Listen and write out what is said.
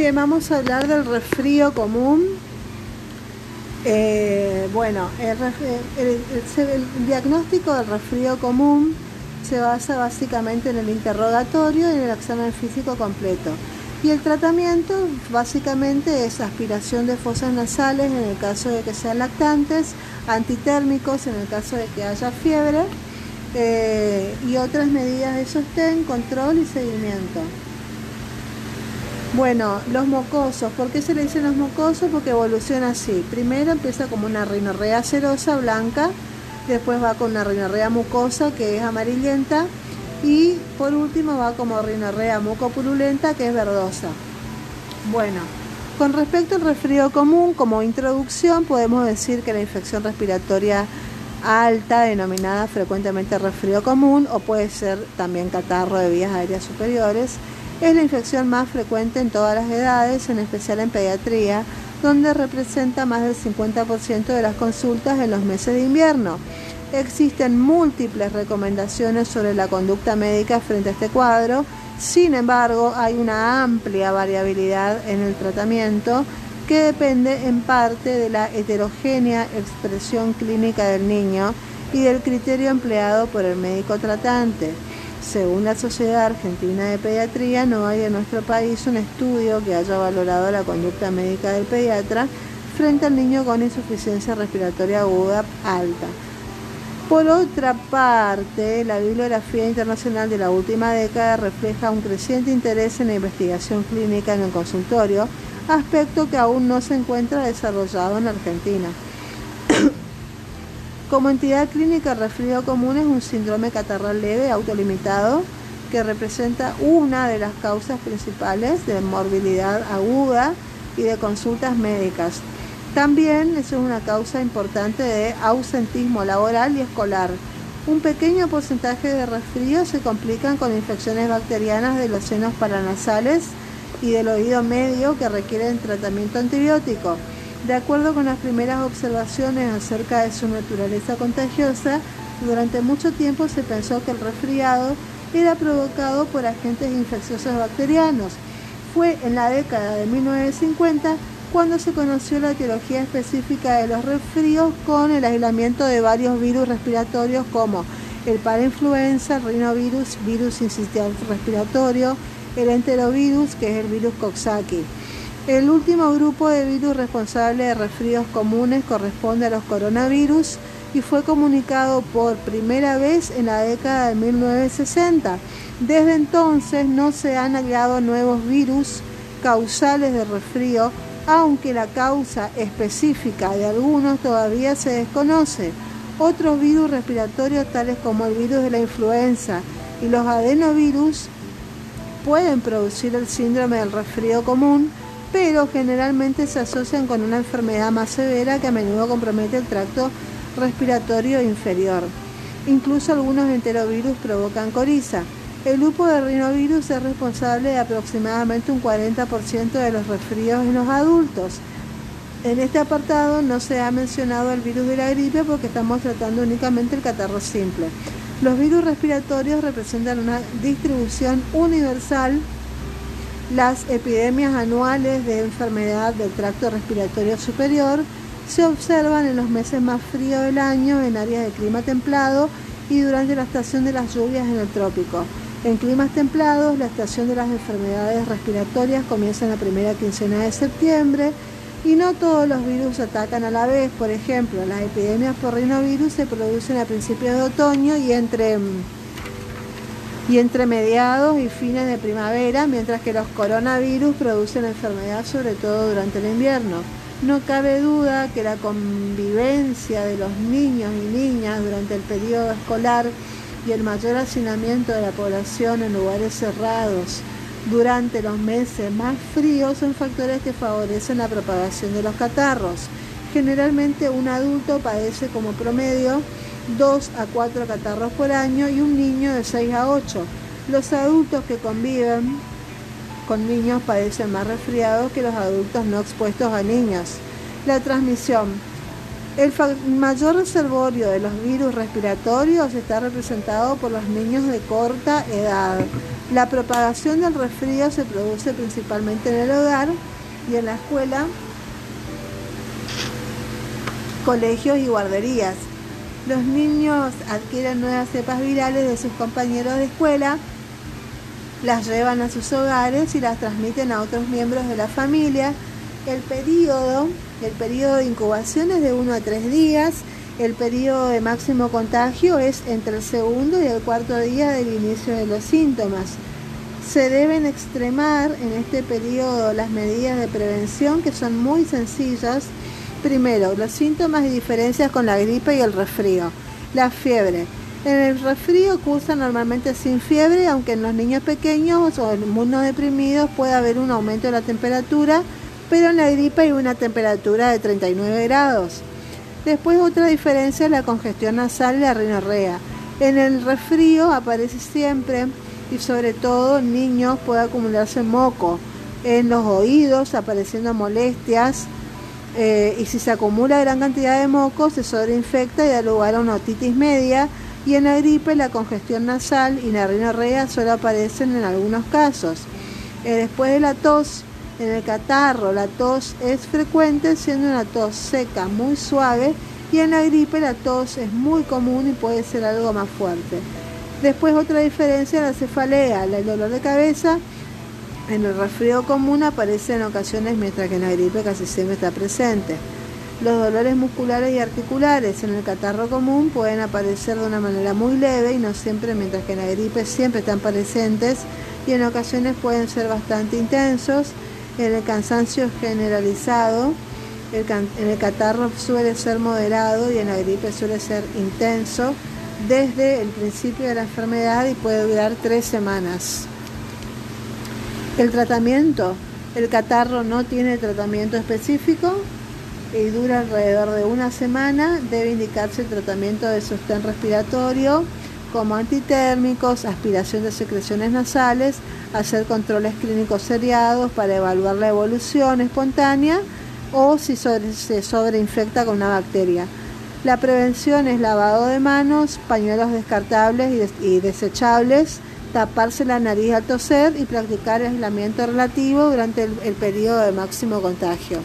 bien, vamos a hablar del resfrío común. Eh, bueno, el, diagnóstico del resfrío común se basa básicamente en el interrogatorio y en el examen físico completo. Y el tratamiento básicamente es aspiración de fosas nasales en el caso de que sean lactantes, antitérmicos en el caso de que haya fiebre eh, y otras medidas de sostén, control y seguimiento. Bueno, los mocosos, ¿por qué se le dicen los mocosos? Porque evoluciona así. Primero empieza como una rinorrea cerosa blanca, después va con una rinorrea mucosa que es amarillenta y por último va como rinorrea mucopurulenta que es verdosa. Bueno, con respecto al resfrío común, como introducción podemos decir que la infección respiratoria alta, denominada frecuentemente resfrío común o puede ser también catarro de vías aéreas superiores, es la infección más frecuente en todas las edades, en especial en pediatría, donde representa más del 50% de las consultas en los meses de invierno. Existen múltiples recomendaciones sobre la conducta médica frente a este cuadro, sin embargo hay una amplia variabilidad en el tratamiento que depende en parte de la heterogénea expresión clínica del niño y del criterio empleado por el médico tratante. Según la Sociedad Argentina de Pediatría, no hay en nuestro país un estudio que haya valorado la conducta médica del pediatra frente al niño con insuficiencia respiratoria aguda alta. Por otra parte, la bibliografía internacional de la última década refleja un creciente interés en la investigación clínica en el consultorio, aspecto que aún no se encuentra desarrollado en Argentina. Como entidad clínica, el resfrío común es un síndrome catarral leve autolimitado que representa una de las causas principales de morbilidad aguda y de consultas médicas. También es una causa importante de ausentismo laboral y escolar. Un pequeño porcentaje de resfríos se complican con infecciones bacterianas de los senos paranasales y del oído medio que requieren tratamiento antibiótico. De acuerdo con las primeras observaciones acerca de su naturaleza contagiosa, durante mucho tiempo se pensó que el resfriado era provocado por agentes infecciosos bacterianos. Fue en la década de 1950 cuando se conoció la etiología específica de los resfríos con el aislamiento de varios virus respiratorios como el parainfluenza, el rinovirus, virus incisional respiratorio, el enterovirus, que es el virus Coxsackie. El último grupo de virus responsable de resfríos comunes corresponde a los coronavirus y fue comunicado por primera vez en la década de 1960. Desde entonces no se han hallado nuevos virus causales de resfrío, aunque la causa específica de algunos todavía se desconoce. Otros virus respiratorios tales como el virus de la influenza y los adenovirus pueden producir el síndrome del resfrío común, pero generalmente se asocian con una enfermedad más severa que a menudo compromete el tracto respiratorio inferior. Incluso algunos enterovirus provocan coriza. El grupo de rinovirus es responsable de aproximadamente un 40% de los resfríos en los adultos. En este apartado no se ha mencionado el virus de la gripe porque estamos tratando únicamente el catarro simple. Los virus respiratorios representan una distribución universal las epidemias anuales de enfermedad del tracto respiratorio superior se observan en los meses más fríos del año en áreas de clima templado y durante la estación de las lluvias en el trópico. En climas templados, la estación de las enfermedades respiratorias comienza en la primera quincena de septiembre y no todos los virus atacan a la vez. Por ejemplo, las epidemias por rinovirus se producen a principios de otoño y entre y entre mediados y fines de primavera, mientras que los coronavirus producen enfermedad sobre todo durante el invierno. No cabe duda que la convivencia de los niños y niñas durante el periodo escolar y el mayor hacinamiento de la población en lugares cerrados durante los meses más fríos son factores que favorecen la propagación de los catarros. Generalmente un adulto padece como promedio 2 a 4 catarros por año y un niño de 6 a 8. Los adultos que conviven con niños padecen más resfriados que los adultos no expuestos a niños. La transmisión. El mayor reservorio de los virus respiratorios está representado por los niños de corta edad. La propagación del resfrío se produce principalmente en el hogar y en la escuela, colegios y guarderías. Los niños adquieren nuevas cepas virales de sus compañeros de escuela, las llevan a sus hogares y las transmiten a otros miembros de la familia. El periodo, el periodo de incubación es de 1 a 3 días. El periodo de máximo contagio es entre el segundo y el cuarto día del inicio de los síntomas. Se deben extremar en este periodo las medidas de prevención que son muy sencillas Primero, los síntomas y diferencias con la gripe y el resfrío. La fiebre. En el resfrío cursa normalmente sin fiebre, aunque en los niños pequeños o inmunodeprimidos puede haber un aumento de la temperatura, pero en la gripe hay una temperatura de 39 grados. Después otra diferencia es la congestión nasal y la rinorrea. En el resfrío aparece siempre y sobre todo en niños puede acumularse moco. En los oídos apareciendo molestias, eh, y si se acumula gran cantidad de moco se sobreinfecta y da lugar a una otitis media y en la gripe la congestión nasal y la rinorrea solo aparecen en algunos casos. Eh, después de la tos, en el catarro la tos es frecuente siendo una tos seca muy suave y en la gripe la tos es muy común y puede ser algo más fuerte. Después otra diferencia la cefalea, el dolor de cabeza en el resfrío común aparece en ocasiones mientras que en la gripe casi siempre está presente. Los dolores musculares y articulares en el catarro común pueden aparecer de una manera muy leve y no siempre, mientras que en la gripe siempre están presentes y en ocasiones pueden ser bastante intensos. En el cansancio generalizado, en el catarro suele ser moderado y en la gripe suele ser intenso desde el principio de la enfermedad y puede durar tres semanas. El tratamiento, el catarro no tiene tratamiento específico y dura alrededor de una semana. Debe indicarse el tratamiento de sostén respiratorio como antitérmicos, aspiración de secreciones nasales, hacer controles clínicos seriados para evaluar la evolución espontánea o si se sobreinfecta con una bacteria. La prevención es lavado de manos, pañuelos descartables y desechables, taparse la nariz al toser y practicar aislamiento relativo durante el, el periodo de máximo contagio.